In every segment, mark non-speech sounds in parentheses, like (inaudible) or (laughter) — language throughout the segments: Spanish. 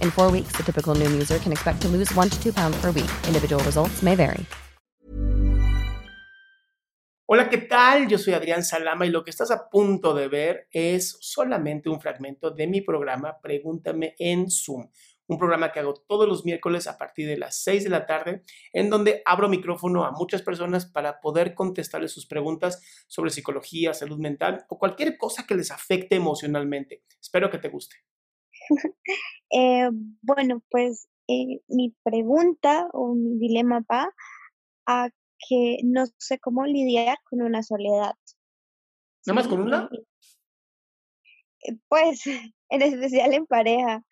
In four weeks, the typical Noom user can expect to lose one to two pounds per week. Individual results may vary. Hola, ¿qué tal? Yo soy Adrián Salama y lo que estás a punto de ver es solamente un fragmento de mi programa Pregúntame en Zoom. Un programa que hago todos los miércoles a partir de las 6 de la tarde, en donde abro micrófono a muchas personas para poder contestarles sus preguntas sobre psicología, salud mental o cualquier cosa que les afecte emocionalmente. Espero que te guste. (laughs) Eh, bueno, pues eh, mi pregunta o mi dilema va a que no sé cómo lidiar con una soledad. ¿Nada más con una? Eh, Pues, (laughs) en especial en pareja.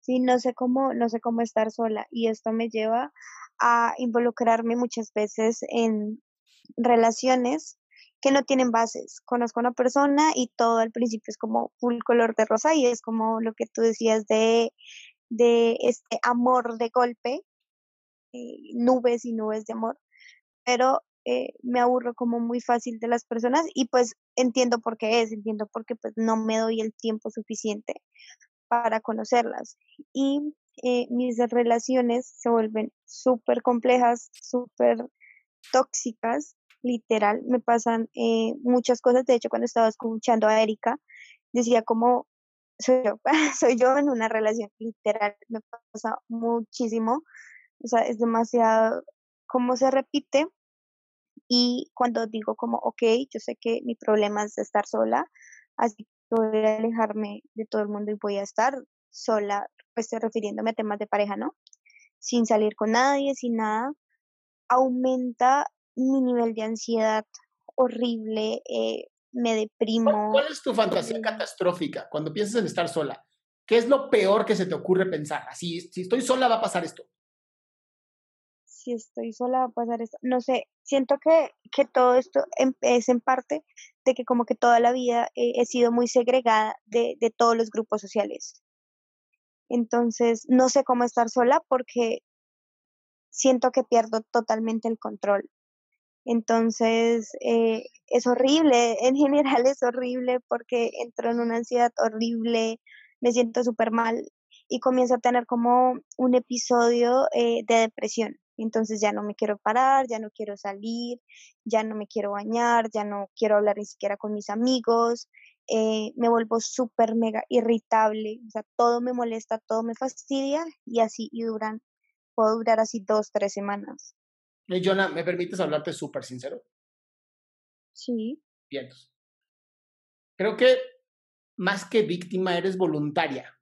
Sí, no sé cómo, no sé cómo estar sola. Y esto me lleva a involucrarme muchas veces en relaciones que no tienen bases. Conozco a una persona y todo al principio es como full color de rosa y es como lo que tú decías de, de este amor de golpe, eh, nubes y nubes de amor, pero eh, me aburro como muy fácil de las personas y pues entiendo por qué es, entiendo porque pues no me doy el tiempo suficiente para conocerlas. Y eh, mis relaciones se vuelven súper complejas, súper tóxicas, literal. Me pasan eh, muchas cosas. De hecho, cuando estaba escuchando a Erika, decía como soy yo, (laughs) soy yo en una relación, literal. Me pasa muchísimo. O sea, es demasiado cómo se repite. Y cuando digo como, ok, yo sé que mi problema es estar sola, así que voy a alejarme de todo el mundo y voy a estar sola, pues estoy refiriéndome a temas de pareja, ¿no? Sin salir con nadie, sin nada, aumenta mi nivel de ansiedad horrible, eh, me ¿Cuál, deprimo. cuál es tu fantasía catastrófica cuando piensas en estar sola? ¿Qué es lo peor que se te ocurre pensar? Así, si estoy sola va a pasar esto. Si estoy sola va a pasar esto. No sé, siento que, que todo esto em- es en parte de que como que toda la vida eh, he sido muy segregada de, de todos los grupos sociales. Entonces, no sé cómo estar sola porque siento que pierdo totalmente el control. Entonces, eh, es horrible, en general es horrible porque entro en una ansiedad horrible, me siento súper mal y comienzo a tener como un episodio eh, de depresión. Entonces ya no me quiero parar, ya no quiero salir, ya no me quiero bañar, ya no quiero hablar ni siquiera con mis amigos, eh, me vuelvo súper mega irritable, o sea, todo me molesta, todo me fastidia y así, y duran, puedo durar así dos, tres semanas. Eh, Jonah, ¿me permites hablarte súper sincero? Sí. Vientos. Creo que más que víctima eres voluntaria.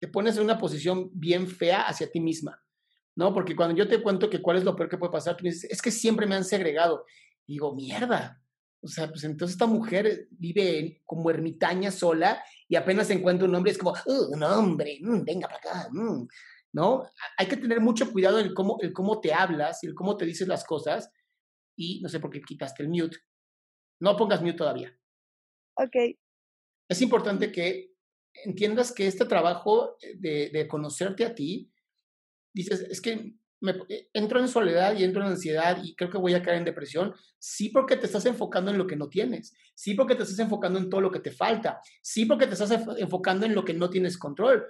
Te pones en una posición bien fea hacia ti misma, ¿no? Porque cuando yo te cuento que cuál es lo peor que puede pasar, tú me dices, es que siempre me han segregado. Digo, mierda. O sea, pues entonces esta mujer vive como ermitaña sola y apenas encuentra un hombre, es como, "Uh, un hombre, mm, venga para acá, mm", ¿no? Hay que tener mucho cuidado en cómo, el cómo te hablas y el cómo te dices las cosas. Y no sé por qué quitaste el mute. No pongas mute todavía. Ok, Es importante que entiendas que este trabajo de, de conocerte a ti, dices, es que me, eh, entro en soledad y entro en ansiedad y creo que voy a caer en depresión. Sí, porque te estás enfocando en lo que no tienes. Sí, porque te estás enfocando en todo lo que te falta. Sí, porque te estás enfo- enfocando en lo que no tienes control.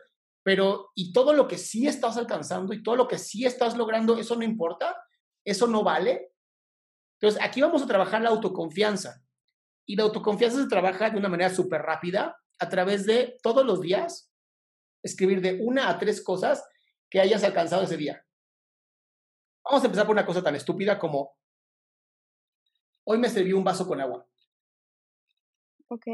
Pero, y todo lo que sí estás alcanzando y todo lo que sí estás logrando, ¿eso no importa? ¿Eso no vale? Entonces, aquí vamos a trabajar la autoconfianza. Y la autoconfianza se trabaja de una manera súper rápida a través de todos los días escribir de una a tres cosas que hayas alcanzado ese día. Vamos a empezar por una cosa tan estúpida como, hoy me serví un vaso con agua. Ok.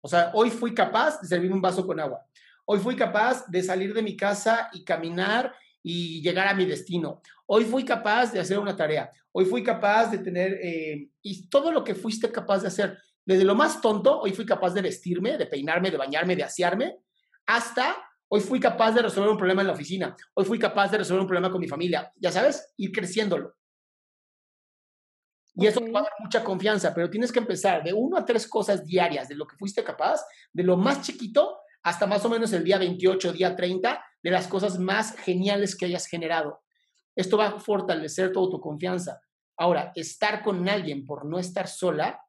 O sea, hoy fui capaz de servirme un vaso con agua. Hoy fui capaz de salir de mi casa y caminar y llegar a mi destino. Hoy fui capaz de hacer una tarea. Hoy fui capaz de tener, eh, y todo lo que fuiste capaz de hacer, desde lo más tonto, hoy fui capaz de vestirme, de peinarme, de bañarme, de asearme, hasta hoy fui capaz de resolver un problema en la oficina. Hoy fui capaz de resolver un problema con mi familia. Ya sabes, ir creciéndolo. Y eso te va a dar mucha confianza, pero tienes que empezar de uno a tres cosas diarias de lo que fuiste capaz, de lo más chiquito hasta más o menos el día 28, día 30, de las cosas más geniales que hayas generado. Esto va a fortalecer tu autoconfianza. Ahora, estar con alguien por no estar sola,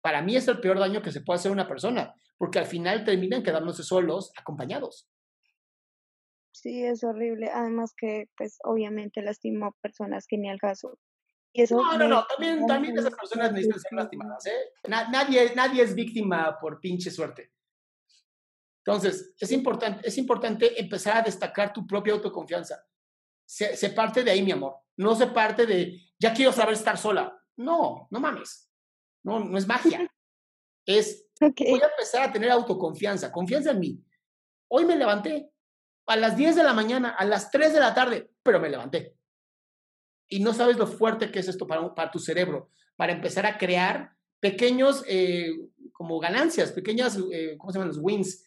para mí es el peor daño que se puede hacer a una persona, porque al final terminan quedándose solos, acompañados. Sí, es horrible. Además que, pues, obviamente lastimó a personas que ni al caso. Y eso no, no, no, también, también esas personas necesitan ser lastimadas, ¿eh? Na- nadie, nadie es víctima por pinche suerte. Entonces, es importante, es importante empezar a destacar tu propia autoconfianza. Se, se parte de ahí, mi amor. No se parte de, ya quiero saber estar sola. No, no mames. No, no es magia. (laughs) Es, Ok. voy a empezar a tener autoconfianza, confianza en mí. Hoy me levanté a las 10 de la mañana, a las 3 de la tarde, pero me levanté. Y no sabes lo fuerte que es esto para, para tu cerebro, para empezar a crear pequeños, eh, como ganancias, pequeñas, eh, ¿cómo se llaman los wins?